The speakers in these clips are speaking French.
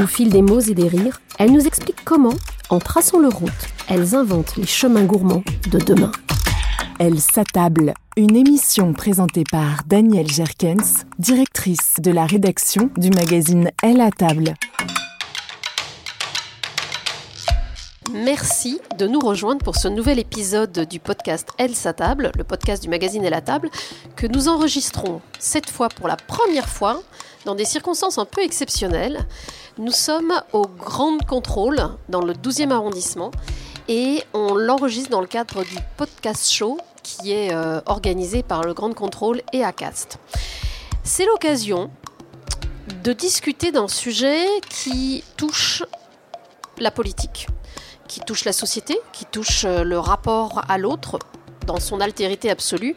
Au fil des mots et des rires, elles nous expliquent comment, en traçant leur route, elles inventent les chemins gourmands de demain. Elle s'attable. Une émission présentée par Danielle Jerkens, directrice de la rédaction du magazine Elle à table. Merci de nous rejoindre pour ce nouvel épisode du podcast Elle sa table, le podcast du magazine Elle à table, que nous enregistrons cette fois pour la première fois dans des circonstances un peu exceptionnelles. Nous sommes au Grand Contrôle, dans le 12e arrondissement, et on l'enregistre dans le cadre du podcast show qui est euh, organisé par le Grand Contrôle et ACAST. C'est l'occasion de discuter d'un sujet qui touche la politique, qui touche la société, qui touche euh, le rapport à l'autre dans son altérité absolue,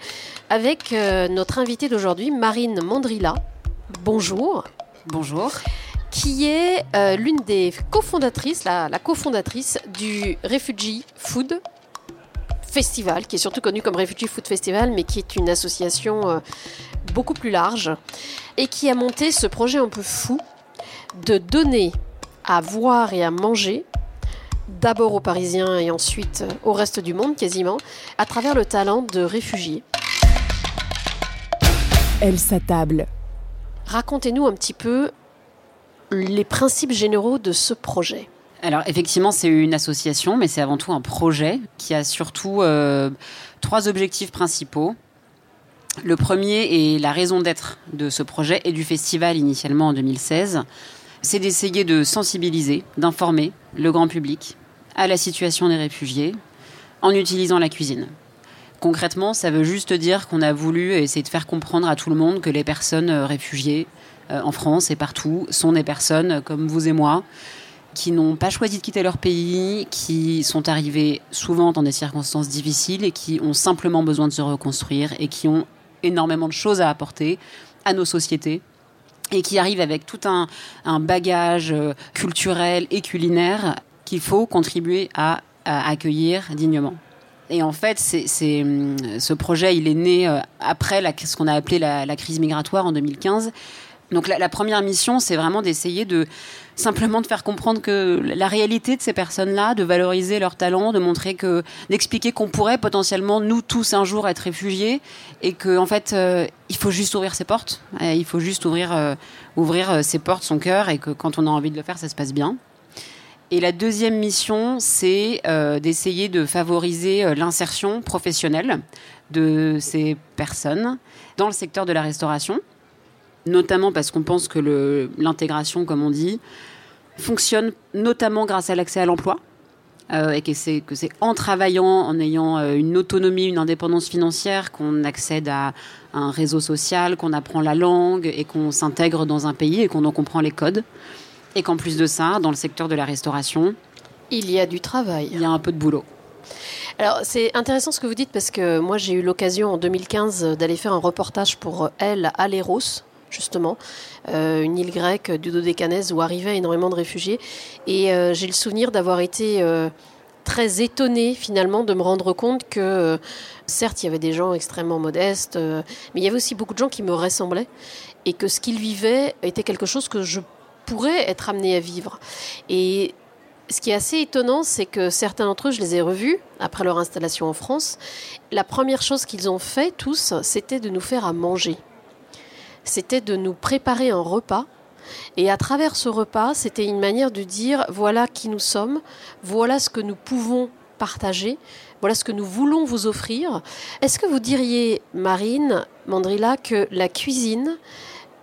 avec euh, notre invitée d'aujourd'hui, Marine Mandrilla. Bonjour. Bonjour. Qui est euh, l'une des cofondatrices, la, la cofondatrice du Refugee Food Festival, qui est surtout connu comme Refugee Food Festival, mais qui est une association euh, beaucoup plus large, et qui a monté ce projet un peu fou de donner à voir et à manger d'abord aux Parisiens et ensuite euh, au reste du monde quasiment, à travers le talent de réfugiés. Elle s'attable. Racontez-nous un petit peu les principes généraux de ce projet. Alors effectivement, c'est une association, mais c'est avant tout un projet qui a surtout euh, trois objectifs principaux. Le premier est la raison d'être de ce projet et du festival initialement en 2016. C'est d'essayer de sensibiliser, d'informer le grand public à la situation des réfugiés en utilisant la cuisine. Concrètement, ça veut juste dire qu'on a voulu essayer de faire comprendre à tout le monde que les personnes euh, réfugiées euh, en France et partout sont des personnes comme vous et moi qui n'ont pas choisi de quitter leur pays, qui sont arrivés souvent dans des circonstances difficiles et qui ont simplement besoin de se reconstruire et qui ont énormément de choses à apporter à nos sociétés et qui arrivent avec tout un, bagage euh, culturel et culinaire qu'il faut contribuer à accueillir dignement. Et en fait, hum, ce projet, il est né euh, après la, ce qu'on a appelé la, crise migratoire en 2015 Donc la, la première mission, c'est vraiment d'essayer de simplement de faire comprendre que la réalité de ces personnes-là, de valoriser leurs talents, de montrer que, d'expliquer qu'on pourrait potentiellement nous tous un jour être réfugiés et que en fait, euh, il faut juste ouvrir ses portes, il faut juste ouvrir, euh, ouvrir ses portes, son cœur et que quand on a envie de le faire, ça se passe bien. Et la deuxième mission, c'est euh, d'essayer de favoriser euh, l'insertion professionnelle de ces personnes dans le secteur de la restauration, notamment parce qu'on pense que l'intégration, comme on dit, fonctionne notamment grâce à l'accès à l'emploi. euh, et que c'est en travaillant, en ayant une autonomie, une indépendance financière, qu'on accède à un réseau social, qu'on apprend la langue et qu'on s'intègre dans un pays et qu'on en comprend les codes. Et qu'en plus de ça, dans le secteur de la restauration, Il y a du travail. il y a un peu de boulot. Alors, c'est intéressant ce que vous dites parce que moi, j'ai eu l'occasion en 2015 d'aller faire un reportage pour elle à Léros, justement, euh, une île grecque du Dodécanèse où arrivaient énormément de réfugiés. Et euh, j'ai le souvenir d'avoir été euh, très étonnée finalement de me rendre compte que, euh, certes, il y avait des gens extrêmement modestes, euh, mais il y avait aussi beaucoup de gens qui me ressemblaient et que ce qu'ils vivaient était quelque chose que je pourrais être amenée à vivre. Et ce qui est assez étonnant, c'est que certains d'entre eux, je les ai revus après leur installation en France. La première chose qu'ils ont fait tous, c'était de nous faire à manger. C'était de nous préparer un repas. Et à travers ce repas, c'était une manière de dire voilà qui nous sommes, voilà ce que nous pouvons partager, voilà ce que nous voulons vous offrir. Est-ce que vous diriez, Marine Mandrilla, que la cuisine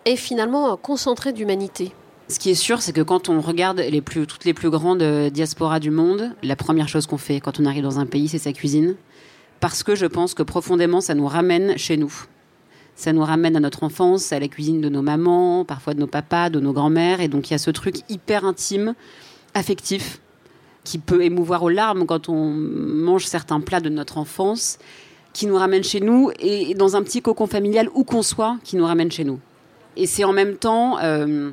est finalement un concentré d'humanité? Ce qui est sûr, c'est que quand on regarde toutes les plus grandes euh, diasporas du monde, la première chose qu'on fait quand on arrive dans un pays, c'est sa cuisine. Parce que je pense que profondément, ça nous ramène chez nous. Ça nous ramène à notre enfance, à la cuisine de nos mamans, parfois de nos papas, de nos grands-mères. Et donc, il y a ce truc hyper intime, affectif, qui peut émouvoir aux larmes quand on mange certains plats de notre enfance, qui nous ramène chez nous, et dans un petit cocon familial où qu'on soit, qui nous ramène chez nous. Et c'est en même temps euh,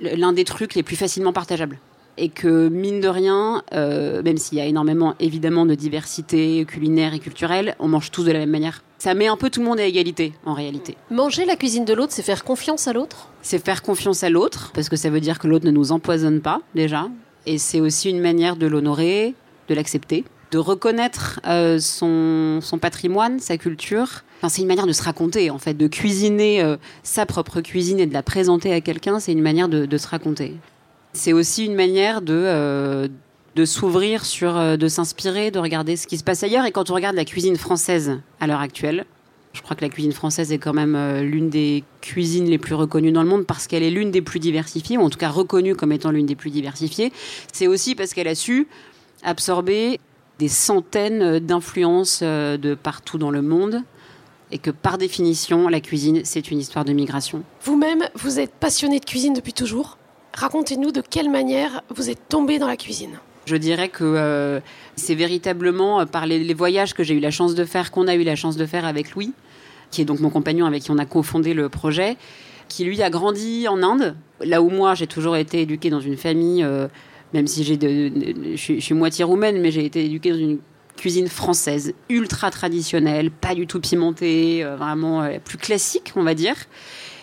l'un des trucs les plus facilement partageables. Et que, mine de rien, euh, même s'il y a énormément, évidemment, de diversité culinaire et culturelle, on mange tous de la même manière. Ça met un peu tout le monde à égalité, en réalité. Manger la cuisine de l'autre, c'est faire confiance à l'autre? C'est faire confiance à l'autre, parce que ça veut dire que l'autre ne nous empoisonne pas, déjà. Et c'est aussi une manière de l'honorer, de l'accepter, de reconnaître euh, son, son patrimoine, sa culture. Enfin, c'est une manière de se raconter, en fait, de cuisiner euh, sa propre cuisine et de la présenter à quelqu'un, c'est une manière de, se raconter. C'est aussi une manière de, euh, de s'ouvrir sur, de s'inspirer, de regarder ce qui se passe ailleurs. Et quand on regarde la cuisine française à l'heure actuelle, je crois que la cuisine française est quand même l'une des cuisines les plus reconnues dans le monde parce qu'elle est l'une des plus diversifiées, ou en tout cas reconnue comme étant l'une des plus diversifiées. C'est aussi parce qu'elle a su absorber des centaines d'influences euh, de partout dans le monde et que par définition, la cuisine, c'est une histoire de migration. Vous-même, vous êtes passionné de cuisine depuis toujours. Racontez-nous de quelle manière vous êtes tombé dans la cuisine. Je dirais que euh, c'est véritablement euh, par les, les voyages que j'ai eu la chance de faire, qu'on a eu la chance de faire avec Louis, qui est donc mon compagnon avec qui on a cofondé le projet, qui lui a grandi en Inde, là où moi j'ai toujours été éduquée dans une famille, euh, même si j'ai je, suis, moitié roumaine, mais j'ai été éduquée dans une cuisine française ultra traditionnelle, pas du tout pimentée, euh, vraiment euh, plus classique, on va dire.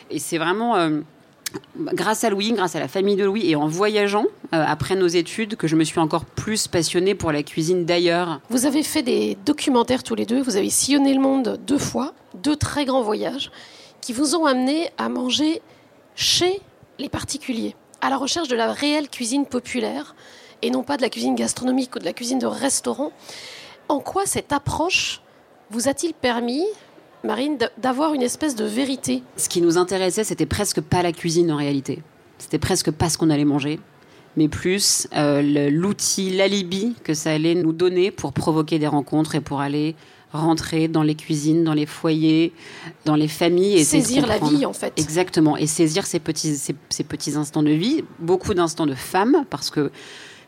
Et c'est vraiment euh, grâce à Louis, grâce à la famille de Louis et en voyageant après nos études que je me suis encore plus passionnée pour la cuisine d'ailleurs. Vous avez fait des documentaires tous les deux, vous avez sillonné le monde deux fois, deux très grands voyages, qui vous ont amené à manger chez les particuliers, à la recherche de la réelle cuisine populaire, et non pas de la cuisine gastronomique ou de la cuisine de restaurant. En quoi cette approche vous a-t-il permis, Marine, d'avoir une espèce de vérité? Ce qui nous intéressait, c'était presque pas la cuisine en réalité. C'était presque pas ce qu'on allait manger, mais plus euh, l'outil, l'alibi que ça allait nous donner pour provoquer des rencontres et pour aller rentrer dans les cuisines, dans les foyers, dans les familles. Et Saisir la vie, en fait. Exactement, et saisir ces petits, ces, ces petits instants de vie, beaucoup d'instants de femmes, parce que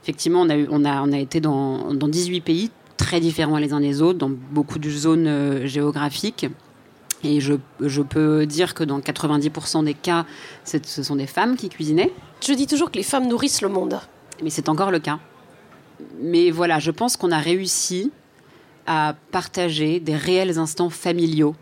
effectivement, on a, eu, on a, on a été dans, dans 18 pays très différents les uns des autres, dans beaucoup de zones euh, géographiques. Et je, je peux dire que dans 90% des cas, ce sont des femmes qui cuisinaient, Je dis toujours que les femmes nourrissent le monde. mais c'est encore le cas. Mais voilà, je pense qu'on a réussi à partager des réels instants familiaux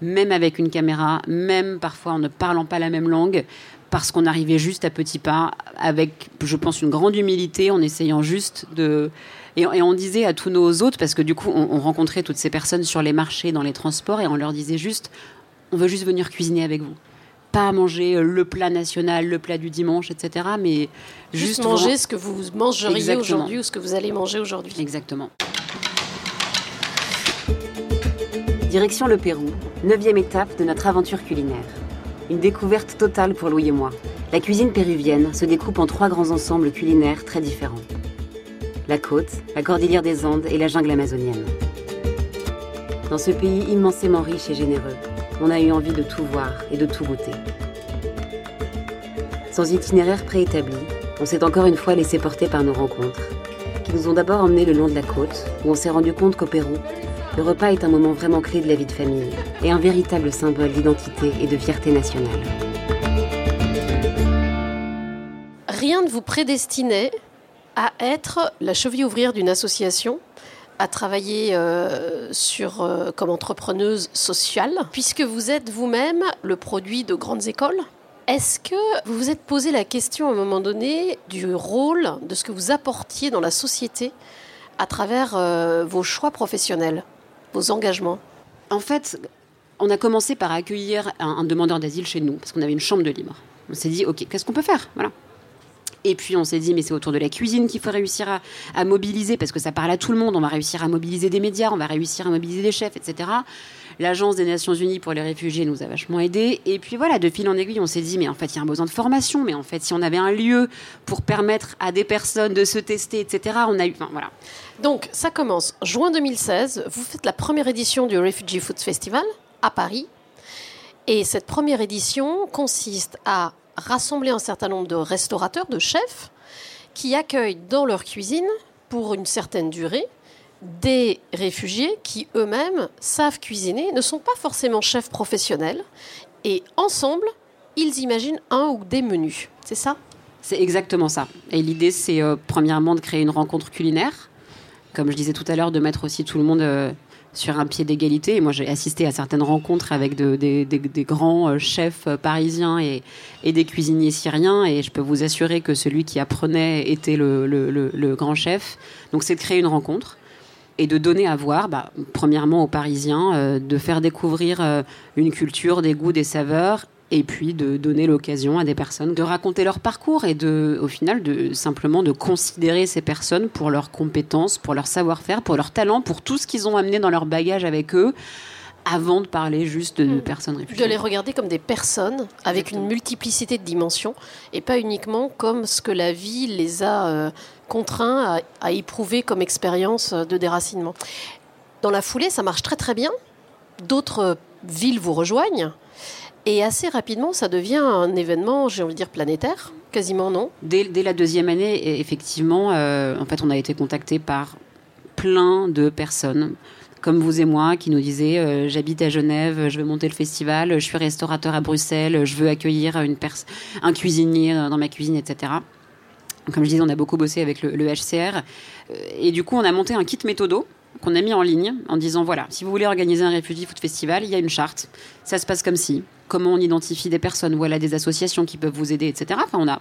même avec une caméra, même parfois en ne parlant pas la même langue, parce qu'on arrivait juste à petits pas, avec, je pense, une grande humilité, en essayant juste de... Et, on disait à tous nos hôtes, parce que du coup, on, rencontrait toutes ces personnes sur les marchés, dans les transports, et on leur disait juste, on veut juste venir cuisiner avec vous pas manger euh, le plat national, le plat du dimanche, etc. Mais juste, manger ce que vous mangeriez aujourd'hui ou ce que vous allez manger aujourd'hui. Exactement. Direction le Pérou, neuvième étape de notre aventure culinaire. Une découverte totale pour Louis et moi. La cuisine péruvienne se découpe en trois grands ensembles culinaires très différents. La côte, la cordillère des Andes et la jungle amazonienne. Dans ce pays immensément riche et généreux, on a eu envie de tout voir et de tout goûter. Sans itinéraire préétabli, on s'est encore une fois laissé porter par nos rencontres, qui nous ont d'abord emmenés le long de la côte, où on s'est rendu compte qu'au Pérou, le repas est un moment vraiment clé de la vie de famille et un véritable symbole d'identité et de fierté nationale. Rien ne vous prédestinait à être la cheville ouvrière d'une association, à travailler euh, euh, comme entrepreneuse sociale, puisque vous êtes vous-même le produit de grandes écoles. Est-ce que vous vous êtes posé la question à un moment donné du rôle, de ce que vous apportiez dans la société à travers euh, vos choix professionnels? Vos engagements En fait, on a commencé par accueillir un, demandeur d'asile chez nous, parce qu'on avait une chambre de libre. On s'est dit, OK, qu'est-ce qu'on peut faire? Voilà. Et puis on s'est dit, mais c'est autour de la cuisine qu'il faut réussir à, mobiliser, parce que ça parle à tout le monde. On va réussir à mobiliser des médias, on va réussir à mobiliser des chefs, etc. L'Agence des Nations Unies pour les réfugiés nous a vachement aidés. Et puis voilà, de fil en aiguille, on s'est dit, mais en fait, il y a un besoin de formation. Mais en fait, si on avait un lieu pour permettre à des personnes de se tester, etc., on a eu. Voilà. Donc, ça commence juin 2016. Vous faites la première édition du Refugee Food Festival à Paris. Et cette première édition consiste à rassembler un certain nombre de restaurateurs, de chefs, qui accueillent dans leur cuisine, pour une certaine durée, des réfugiés qui eux-mêmes savent cuisiner, ne sont pas forcément chefs professionnels, et ensemble, ils imaginent un ou des menus. C'est ça? C'est exactement ça. Et l'idée, c'est euh, premièrement de créer une rencontre culinaire, comme je disais tout à l'heure, de mettre aussi tout le monde euh, sur un pied d'égalité. Et moi, j'ai assisté à certaines rencontres avec des, grands euh, chefs parisiens et, des cuisiniers syriens. Et je peux vous assurer que celui qui apprenait était le grand chef. Donc, c'est de créer une rencontre et de donner à voir, bah, premièrement aux Parisiens, euh, de faire découvrir euh, une culture, des goûts, des saveurs, et puis de donner l'occasion à des personnes de raconter leur parcours et de, au final, de simplement de considérer ces personnes pour leurs compétences, pour leur savoir-faire, pour leur talent, pour tout ce qu'ils ont amené dans leur bagage avec eux avant de parler juste de mm. personnes réfugiées. De les regarder comme des personnes avec une multiplicité de dimensions et pas uniquement comme ce que la vie les a euh, contraints à, éprouver comme expérience de déracinement. Dans la foulée, ça marche très très bien. D'autres villes vous rejoignent. Et assez rapidement, ça devient un événement, j'ai envie de dire, planétaire. Quasiment non. Dès, la deuxième année, effectivement, euh, en fait, on a été contacté par plein de personnes comme vous et moi, qui nous disaient euh, j'habite à Genève, je veux monter le festival, je suis restaurateur à Bruxelles, je veux accueillir une un cuisinier dans ma cuisine, etc. Comme je disais, on a beaucoup bossé avec le, HCR. Euh, et du coup, on a monté un kit méthodo qu'on a mis en ligne en disant voilà, si vous voulez organiser un Refugee Food Festival, il y a une charte. Ça se passe comme si. Comment on identifie des personnes, voilà, des associations qui peuvent vous aider, etc. Enfin, on a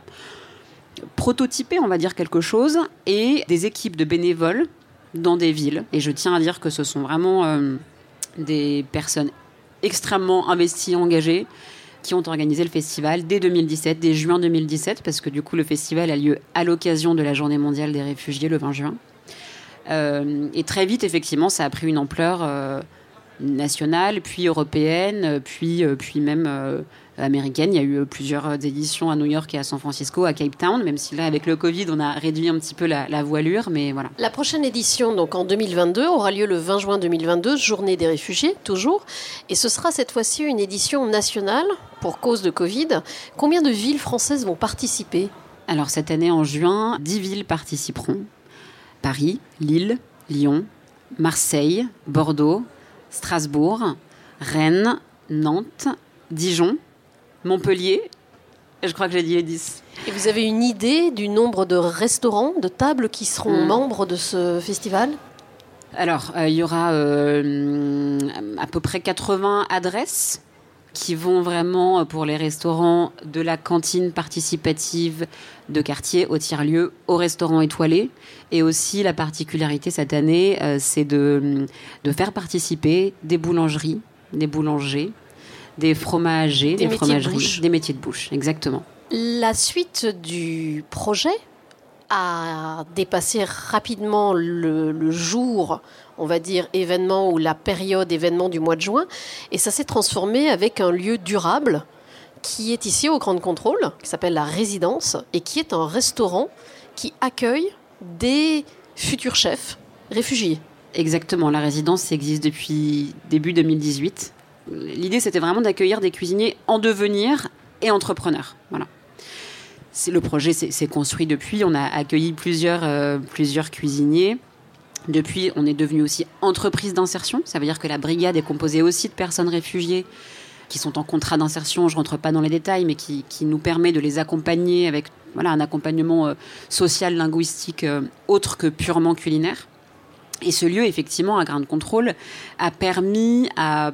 prototypé, on va dire, quelque chose et des équipes de bénévoles dans des villes. Et je tiens à dire que ce sont vraiment euh, des personnes extrêmement investies, engagées, qui ont organisé le festival dès 2017, dès juin 2017, parce que du coup le festival a lieu à l'occasion de la Journée mondiale des réfugiés le 20 juin. Euh, et très vite, effectivement, ça a pris une ampleur euh, nationale, puis européenne, puis, puis même américaine. Il y a eu plusieurs éditions à New York et à San Francisco, à Cape Town, même si là, avec le Covid, on a réduit un petit peu la, voilure, mais voilà. La prochaine édition, donc en 2022, aura lieu le 20 juin 2022, Journée des réfugiés, toujours. Et ce sera cette fois-ci une édition nationale pour cause de Covid. Combien de villes françaises vont participer? Alors cette année, en juin, 10 villes participeront. Paris, Lille, Lyon, Marseille, Bordeaux, Strasbourg, Rennes, Nantes, Dijon, Montpellier. Je crois que j'ai dit les 10. Et vous avez une idée du nombre de restaurants, de tables qui seront hmm. membres de ce festival? Alors, euh, il y aura euh, à peu près 80 adresses qui vont vraiment pour les restaurants de la cantine participative de quartier au tiers-lieu au restaurant étoilé. Et aussi la particularité cette année, euh, c'est de, de faire participer des boulangeries, des boulangers, des fromagers, Des des, métiers de fromageries, bouche. des métiers de bouche, exactement. La suite du projet a dépassé rapidement le, le jour, on va dire, événement ou la période événement du mois de juin, et ça s'est transformé avec un lieu durable qui est ici au Grand Contrôle, qui s'appelle la Résidence, et qui est un restaurant qui accueille des futurs chefs réfugiés. Exactement, la résidence existe depuis début 2018. L'idée, c'était vraiment d'accueillir des cuisiniers en devenir et entrepreneurs. Voilà. Le projet s'est construit depuis. On a accueilli plusieurs, euh, plusieurs cuisiniers. Depuis, on est devenu aussi entreprise d'insertion. Ça veut dire que la brigade est composée aussi de personnes réfugiées qui sont en contrat d'insertion. Je rentre pas dans les détails, mais qui, nous permet de les accompagner avec voilà, un accompagnement euh, social, linguistique, euh, autre que purement culinaire. Et ce lieu, effectivement, à Grand Contrôle, a permis à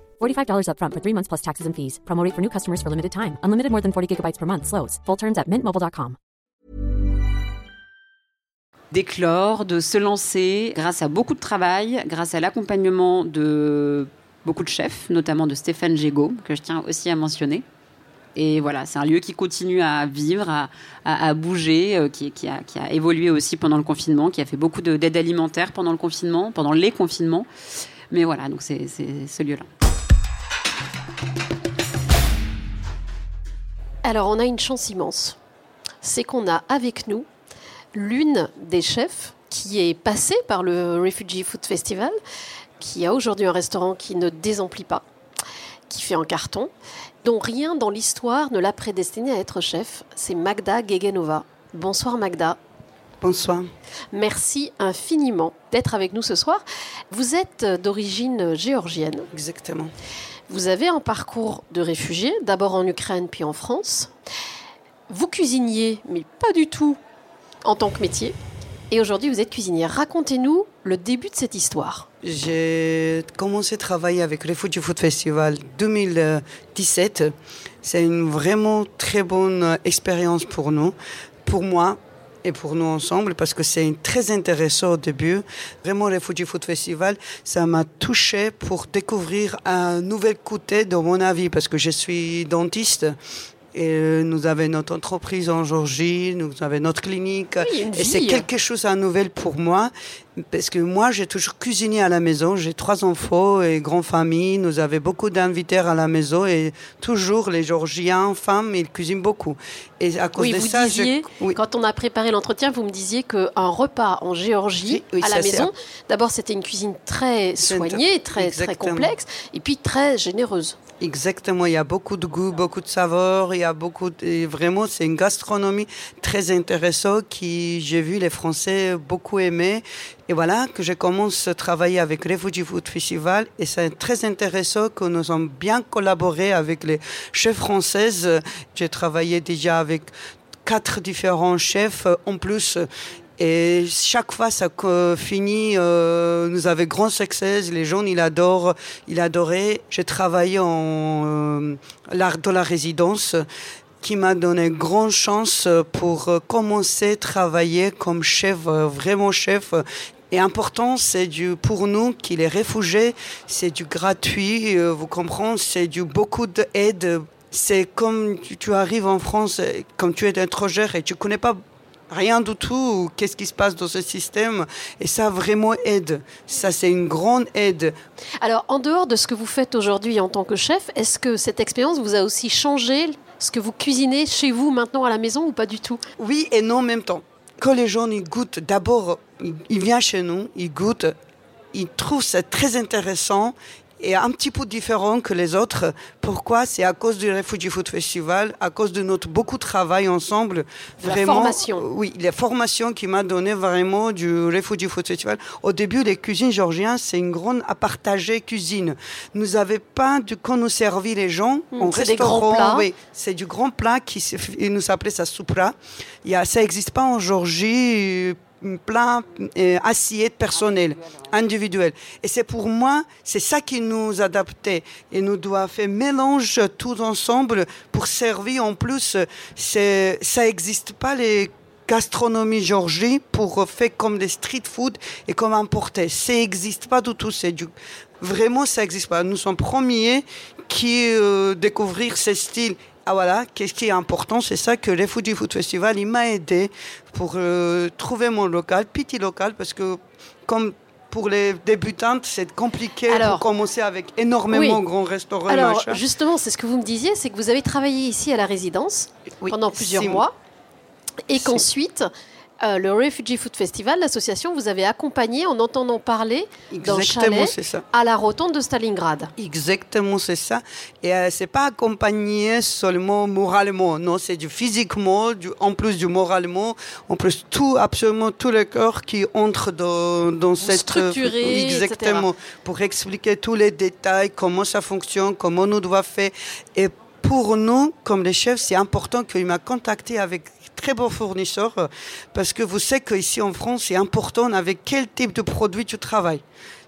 $45 upfront for three months plus taxes and fees. Promo rate for new customers for limited time. Unlimited more than 40 gigabytes per month. Slows. Full terms at mintmobile.com. d'éclore, de se lancer grâce à beaucoup de travail, grâce à l'accompagnement de beaucoup de chefs, notamment de Stéphane Gégaud, que je tiens aussi à mentionner. Et voilà, c'est un lieu qui continue à vivre, à, à- à bouger, euh, qui, qui a, qui a évolué aussi pendant le confinement, qui a fait beaucoup de- d'aide alimentaire pendant le confinement, pendant les confinements. Mais voilà, donc c'est ce lieu-là. Alors, on a une chance immense. C'est qu'on a avec nous l'une des chefs qui est passée par le Refugee Food Festival, qui a aujourd'hui un restaurant qui ne désemplit pas, qui fait en carton, dont rien dans l'histoire ne l'a prédestinée à être chef. C'est Magda Gegenova. Bonsoir Magda. Bonsoir. Merci infiniment d'être avec nous ce soir. Vous êtes d'origine géorgienne. Exactement. Vous avez un parcours de réfugié, d'abord en Ukraine puis en France. Vous cuisiniez, mais pas du tout en tant que métier. Et aujourd'hui, vous êtes cuisinière. Racontez-nous le début de cette histoire. J'ai commencé à travailler avec Refugee Food Festival 2017. C'est une vraiment très bonne expérience pour nous, pour moi et pour nous ensemble, parce que c'est très intéressant au début. Vraiment, Refugee Food Festival, ça m'a touché pour découvrir un nouvel côté de mon avis, parce que je suis dentiste. Et euh, nous avons notre entreprise en Georgie, nous avons notre clinique. et c'est quelque chose à nouvelle pour moi, parce que moi, j'ai toujours cuisiné à la maison. J'ai trois enfants et grande famille. Nous avons beaucoup d'invités à la maison et toujours les Georgiens, femmes, ils cuisinent beaucoup. Et à cause Oui, de vous ça, je- oui. quand on a préparé l'entretien, vous me disiez qu'un repas en Géorgie, à la maison, d'abord, c'était une cuisine très soignée, très, très complexe, et puis très généreuse. Exactement, il y a beaucoup de goût, beaucoup de saveurs, il y a beaucoup de... vraiment c'est une gastronomie très intéressante qui j'ai vu les Français beaucoup aimer et voilà que je commence à travailler avec Refugee Food Festival et c'est très intéressant que nous avons bien collaboré avec les chefs françaises. J'ai travaillé déjà avec quatre différents chefs en plus et chaque fois, ça finit, euh, nous avons grand succès. Les gens, ils adorent, ils adoraient. J'ai travaillé en euh, l'art de la résidence qui m'a donné grande chance pour euh, commencer à travailler comme chef, vraiment chef. Et important, c'est du, pour nous, qui les réfugiés, c'est du gratuit, vous comprenez, c'est du beaucoup d'aide. C'est comme tu, arrives en France, comme tu es étrangère et tu connais pas rien du tout, qu'est-ce qui se passe dans ce système. Et ça vraiment aide. Ça, c'est une grande aide. Alors, en dehors de ce que vous faites aujourd'hui en tant que chef, est-ce que cette expérience vous a aussi changé ce que vous cuisinez chez vous maintenant à la maison ou pas du tout? Oui et non en même temps. Quand les gens ils goûtent, d'abord, ils, viennent chez nous, ils goûtent. ils trouvent ça très intéressant et un petit peu différent que les autres. Pourquoi? C'est à cause du Refugee Food Festival, à cause de notre beaucoup de travail ensemble. La formation. Oui, la formation qui m'a donné vraiment du Refugee Food Festival. Au début, les cuisines georgiennes, c'est une grande à partager cuisine. Nous n'avions pas du quand nous servit les gens Hmm, en c'est des restaurant. grands plats. Oui, c'est du grand plat qui nous appelait ça soupra. Il y a, ça n'existe pas en Georgie. Euh, plat euh, assiette personnelle, individuelle. Et c'est pour moi, c'est ça qui nous adaptait. Et nous doit faire mélange tout ensemble pour servir en plus. C'est, ça n'existe pas les gastronomie Georgie pour faire comme des street food et comme importer. Ça n'existe pas du tout. C'est du, vraiment, ça n'existe pas. Nous sommes premiers qui euh, découvrir ces styles. Ah voilà, qu'est-ce qui est important, c'est ça que les Fuji Food Festival, il m'a aidé pour euh, trouver mon local, petit local, parce que comme pour les débutantes, c'est compliqué Alors, pour commencer avec énormément oui. grands restaurants. Alors, machin. justement, c'est ce que vous me disiez, c'est que vous avez travaillé ici à la résidence Oui, pendant plusieurs mois et qu'ensuite, euh, le Refugee Food Festival, l'association, vous avez accompagné en entendant parler d'un chalet ça. à la rotonde de Stalingrad. Exactement, c'est ça. Et euh, c'est pas accompagné seulement moralement, non, c'est du physiquement, du, en plus du moralement, en plus tout, absolument tout le corps qui entre dans, dans cette... structurez, exactement, pour expliquer tous les détails, comment ça fonctionne, comment nous doit faire. Et pour nous, comme les chefs, c'est important qu'il m'a contacté avec très beaux fournisseurs euh, parce que vous savez qu'ici en France, c'est important avec quel type de produit tu travailles.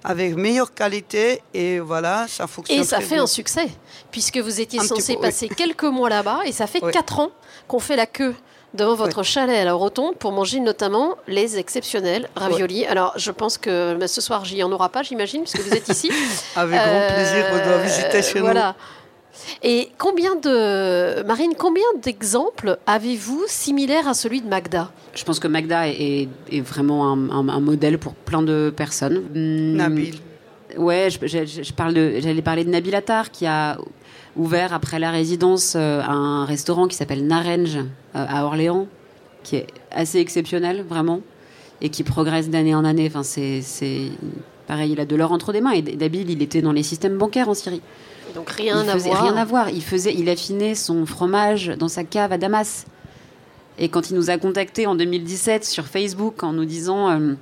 Avec meilleure qualité et voilà, ça fonctionne. Et ça très fait bien. un succès, puisque vous étiez Un censé peu, oui. passer quelques mois là-bas, et ça fait Oui. quatre ans qu'on fait la queue devant votre chalet à la rotonde pour manger notamment les exceptionnels raviolis. Alors, je pense que ce soir, j'y en aura pas, j'imagine, puisque vous êtes ici. Avec grand Euh, plaisir, on doit visiter chez voilà. Et combien de Marine, combien d'exemples avez-vous similaires à celui de Magda? Je pense que Magda est, est vraiment un, un- un modèle pour plein de personnes. Hmm, Nabil. Ouais, je, je- je parle de, j'allais parler de Nabil Attar qui a ouvert après la résidence euh, un restaurant qui s'appelle Narange euh, à Orléans, qui est assez exceptionnel vraiment et qui progresse d'année en année. Enfin, c'est, c'est pareil, il a de l'or entre des mains. Et Nabil, il était dans les systèmes bancaires en Syrie. Donc rien il à voir. rien à voir. Il faisait, il affinait son fromage dans sa cave à Damas. Et quand il nous a contactés en 2017 sur Facebook en nous disant euh,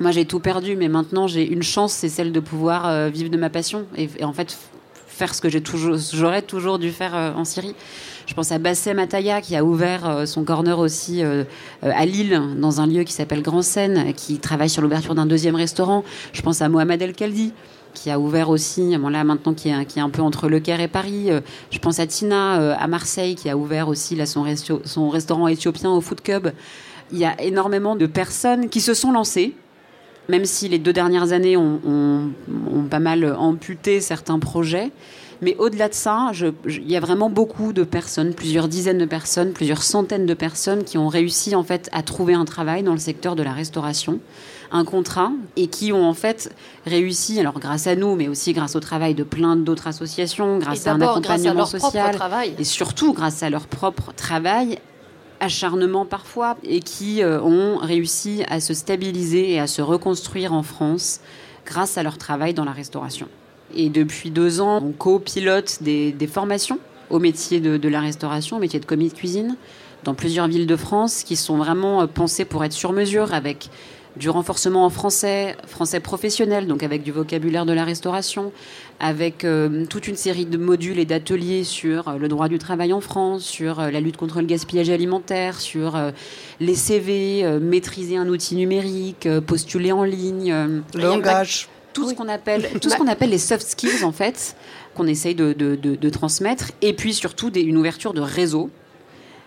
Moi j'ai tout perdu, mais maintenant j'ai une chance, c'est celle de pouvoir euh, vivre de ma passion. Et, et en fait, faire ce que toujours, j'aurais toujours dû faire euh, en Syrie. Je pense à Bassem Ataya qui a ouvert euh, son corner aussi euh, euh, à Lille, dans un lieu qui s'appelle Grand Seine, qui travaille sur l'ouverture d'un deuxième restaurant. Je pense à Mohamed El Kaldi qui a ouvert aussi, bon là maintenant qui est, qui un peu entre Le Caire et Paris. Je pense à Tina à Marseille qui a ouvert aussi là son, restaurant éthiopien au Food Cub. Il y a énormément de personnes qui se sont lancées, même si les deux dernières années ont pas mal amputé certains projets. Mais au-delà de ça, il y a vraiment beaucoup de personnes, plusieurs dizaines de personnes, plusieurs centaines de personnes qui ont réussi en fait à trouver un travail dans le secteur de la restauration, un contrat, et qui ont en fait réussi, alors grâce à nous, mais aussi grâce au travail de plein d'autres associations, grâce à un d'abord grâce à accompagnement leur propre social, travail. et surtout grâce à leur propre travail, acharnement parfois, et qui euh, ont réussi à se stabiliser et à se reconstruire en France grâce à leur travail dans la restauration. Et depuis deux ans, on copilote des, des formations au métier de, la restauration, au métier de commis de cuisine, dans plusieurs villes de France, qui sont vraiment euh, pensées pour être sur mesure, avec du renforcement en français, français professionnel, donc avec du vocabulaire de la restauration, avec euh, toute une série de modules et d'ateliers sur euh, le droit du travail en France, sur la lutte contre le gaspillage alimentaire, sur les CV, maîtriser un outil numérique, postuler en ligne. Langage. Tout ce qu'on appelle tout ce qu'on appelle les soft skills en fait qu'on essaye de, de- de- de transmettre et puis surtout des- une ouverture de réseau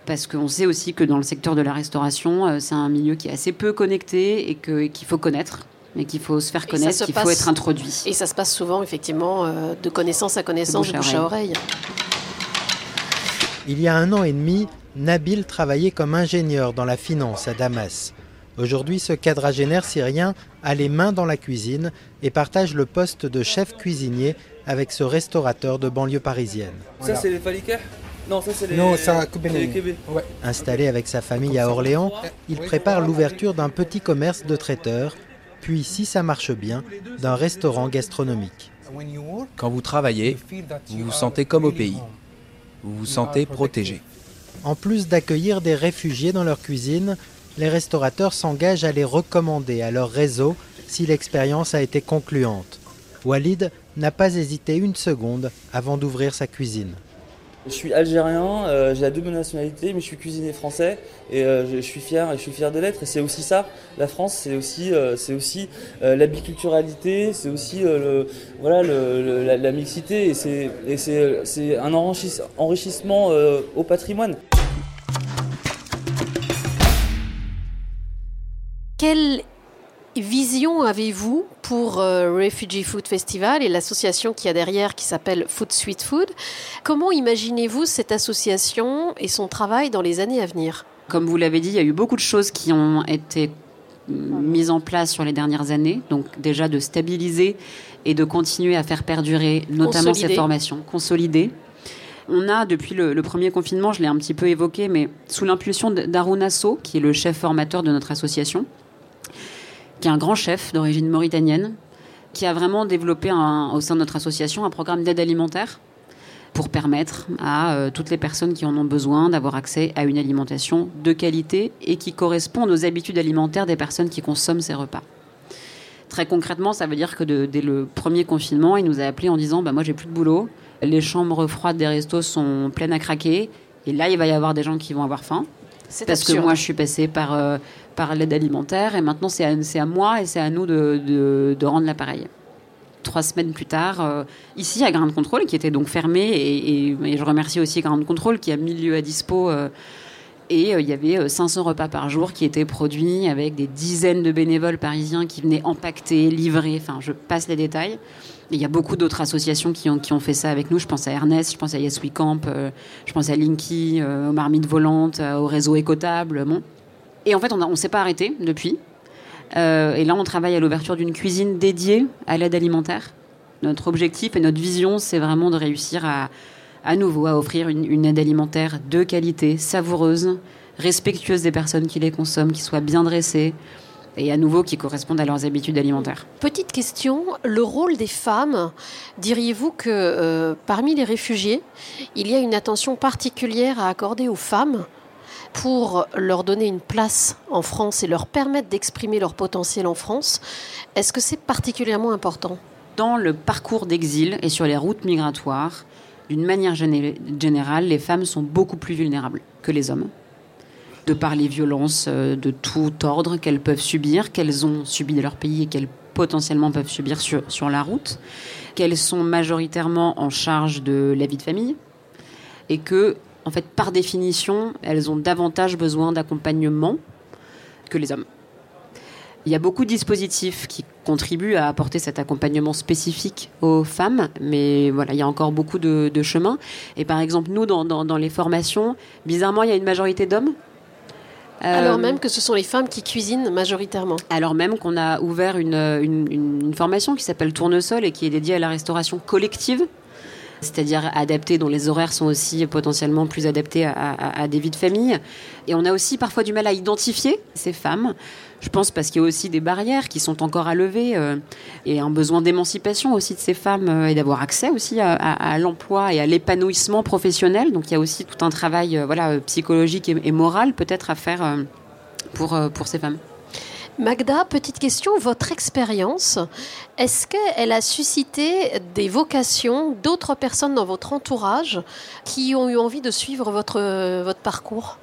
parce qu'on sait aussi que dans le secteur de la restauration euh, c'est un milieu qui est assez peu connecté et qu'il faut connaître et qu'il faut se faire connaître qu'il faut être introduit Et ça se passe souvent, effectivement, euh, de connaissance à connaissance, de bouche à oreille. Il y a un an et demi, Nabil travaillait comme ingénieur dans la finance à Damas. Aujourd'hui, ce quadragénaire syrien a les mains dans la cuisine et partage le poste de chef cuisinier avec ce restaurateur de banlieue parisienne. Ça, c'est les falikah Non, ça, c'est les. Non, ça, c'est les kébés. Installé avec sa famille à Orléans, il prépare l'ouverture d'un petit commerce de traiteur puis si ça marche bien, d'un restaurant gastronomique. Quand vous travaillez, vous vous sentez comme au pays. Vous vous sentez protégé. En plus d'accueillir des réfugiés dans leur cuisine, les restaurateurs s'engagent à les recommander à leur réseau si l'expérience a été concluante. Walid n'a pas hésité une seconde avant d'ouvrir sa cuisine. Je suis algérien, euh, j'ai la double nationalité, mais je suis cuisinier français et euh, je, suis fier, je suis fier de l'être. Et c'est aussi ça, la France, c'est aussi, euh, c'est aussi la biculturalité, c'est aussi la, mixité et c'est un enrichissement au patrimoine. Quelle vision avez-vous pour euh, Refugee Food Festival et l'association qui a derrière qui s'appelle Food Sweet Food? Comment imaginez-vous cette association et son travail dans les années à venir? Comme vous l'avez dit, il y a eu beaucoup de choses qui ont été mises en place sur les dernières années. Donc déjà de stabiliser et de continuer à faire perdurer notamment ces formations, consolider. On a, depuis le, premier confinement, je l'ai un petit peu évoqué, mais sous l'impulsion d'Aruna qui est le chef formateur de notre association, qui est un grand chef d'origine mauritanienne, qui a vraiment développé au sein de notre association un programme d'aide alimentaire pour permettre à euh, toutes les personnes qui en ont besoin d'avoir accès à une alimentation de qualité et qui correspond aux habitudes alimentaires des personnes qui consomment ces repas. Très concrètement, ça veut dire que dès le premier confinement, il nous a appelé en disant bah, Moi, j'ai plus de boulot, les chambres froides des restos sont pleines à craquer, et là, il va y avoir des gens qui vont avoir faim. Parce que moi, je suis passée par euh, par l'aide alimentaire. Et maintenant, c'est à, à, moi et c'est à nous de, de, rendre l'appareil. Trois semaines plus tard, euh, ici à Grain de Contrôle, qui était donc fermé, et, et, je remercie aussi Grain de Contrôle qui a mis lieu à dispo. Euh, et il y avait 500 repas par jour qui étaient produits avec des dizaines de bénévoles parisiens qui venaient empaqueter, livrer. Enfin, je passe les détails. Il y a beaucoup d'autres associations qui ont, fait ça avec nous. Je pense à Ernest, je pense à Yes We Camp, je pense à Linky, aux Marmites Volantes, au réseau Écotable. Et en fait, on ne s'est pas arrêté depuis. Euh, et là, on travaille à l'ouverture d'une cuisine dédiée à l'aide alimentaire. Notre objectif et notre vision, c'est vraiment de réussir à, à nouveau à offrir une, aide alimentaire de qualité, savoureuse, respectueuse des personnes qui les consomment, qui soit bien dressée et à nouveau qui corresponde à leurs habitudes alimentaires. Petite question, le rôle des femmes, diriez-vous que euh, parmi les réfugiés, il y a une attention particulière à accorder aux femmes pour leur donner une place en France et leur permettre d'exprimer leur potentiel en France, est-ce que c'est particulièrement important? Dans le parcours d'exil et sur les routes migratoires, d'une manière générale, les femmes sont beaucoup plus vulnérables que les hommes de par les violences euh, de tout ordre qu'elles peuvent subir, qu'elles ont subies dans leur pays et qu'elles potentiellement peuvent subir sur, sur la route, qu'elles sont majoritairement en charge de la vie de famille et que en fait, par définition, elles ont davantage besoin d'accompagnement que les hommes. Il y a beaucoup de dispositifs qui contribuent à apporter cet accompagnement spécifique aux femmes, mais voilà, il y a encore beaucoup de, chemin. Et par exemple, nous, dans, les formations, bizarrement, il y a une majorité d'hommes. Alors euh, même que ce sont les femmes qui cuisinent majoritairement. Alors même qu'on a ouvert une, une formation qui s'appelle Tournesol et qui est dédiée à la restauration collective c'est-à-dire adaptés, dont les horaires sont aussi potentiellement plus adaptés à, des vies de famille. Et on a aussi parfois du mal à identifier ces femmes. Je pense parce qu'il y a aussi des barrières qui sont encore à lever euh, et un besoin d'émancipation aussi de ces femmes euh, et d'avoir accès aussi à, l'emploi et à l'épanouissement professionnel. Donc il y a aussi tout un travail euh, voilà, psychologique et, et moral peut-être à faire pour, pour ces femmes. Magda, petite question, votre expérience, est-ce qu'elle a suscité des vocations d'autres personnes dans votre entourage qui ont eu envie de suivre votre, parcours?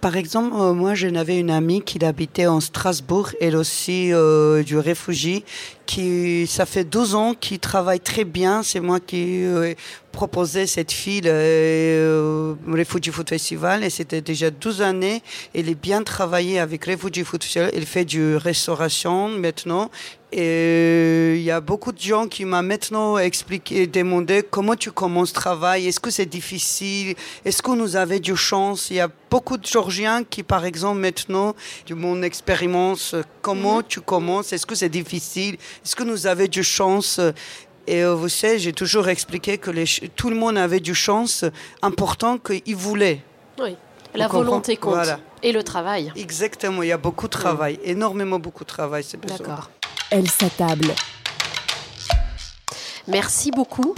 Par exemple, euh, moi, j'en avais une amie qui habitait en Strasbourg, elle aussi euh, du réfugié, qui, ça fait 12 ans, qui travaille très bien. C'est moi qui euh, proposais cette fille euh, Refugee Food Festival et c'était déjà 12 années. Elle est bien travaillée avec Refugee Food Festival. Elle fait du restauration maintenant et il y a beaucoup de gens qui m'ont maintenant expliqué, demandé comment tu commences le travail, est-ce que c'est difficile, est-ce que nous avons du chance? Il y a beaucoup de Georgiens qui, par exemple, maintenant, de mon expérience, comment mhm. tu commences, est-ce que c'est difficile, est-ce que nous avons du chance. Et euh, vous savez, j'ai toujours expliqué que les, tout le monde avait du chance important qu'il voulait. Oui. La Vous volonté compte. Voilà. Et le travail. Exactement, il y a beaucoup de travail, énormément beaucoup de travail. c'est. D'accord. Elle s'attable. Merci beaucoup.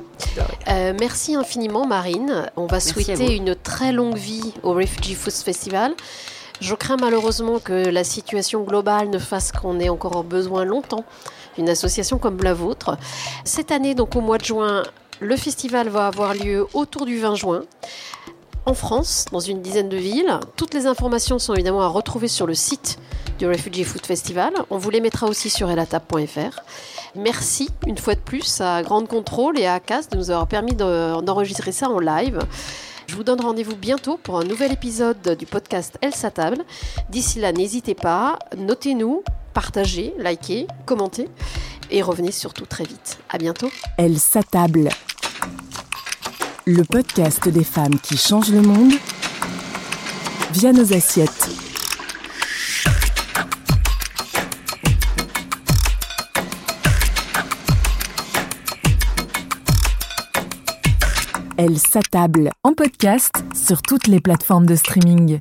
Euh, merci infiniment, Marine. On va Merci souhaiter une très longue vie au Refugee Food Festival. Je crains malheureusement que la situation globale ne fasse qu'on ait encore besoin longtemps d'une association comme la vôtre. Cette année, donc au mois de juin, le festival va avoir lieu autour du 20 juin en France, dans une dizaine de villes. Toutes les informations sont évidemment à retrouver sur le site du Refugee Food Festival. On vous les mettra aussi sur elatab.fr. Merci une fois de plus à Grande Contrôle et à ACAS de nous avoir permis de- d'enregistrer ça en live. Je vous donne rendez-vous bientôt pour un nouvel épisode du podcast Elle s'attable. D'ici là, n'hésitez pas, notez-nous, partagez, likez, commentez et revenez surtout très vite. À bientôt. Elle s'attable. Le podcast des femmes qui changent le monde via nos assiettes. Elle s'attable en podcast sur toutes les plateformes de streaming.